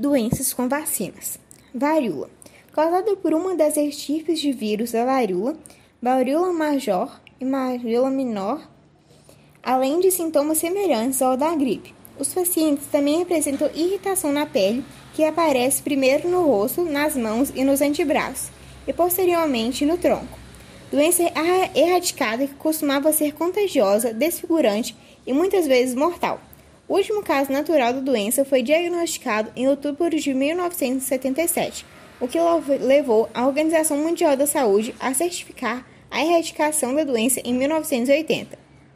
Doenças com vacinas. Varíola. Causada por uma das estirpes de vírus da varíola, varíola major e varíola menor, além de sintomas semelhantes ao da gripe. Os pacientes também apresentam irritação na pele, que aparece primeiro no rosto, nas mãos e nos antebraços, e posteriormente no tronco. Doença erradicada que costumava ser contagiosa, desfigurante e muitas vezes mortal. O último caso natural da doença foi diagnosticado em outubro de 1977, o que levou a Organização Mundial da Saúde a certificar a erradicação da doença em 1980.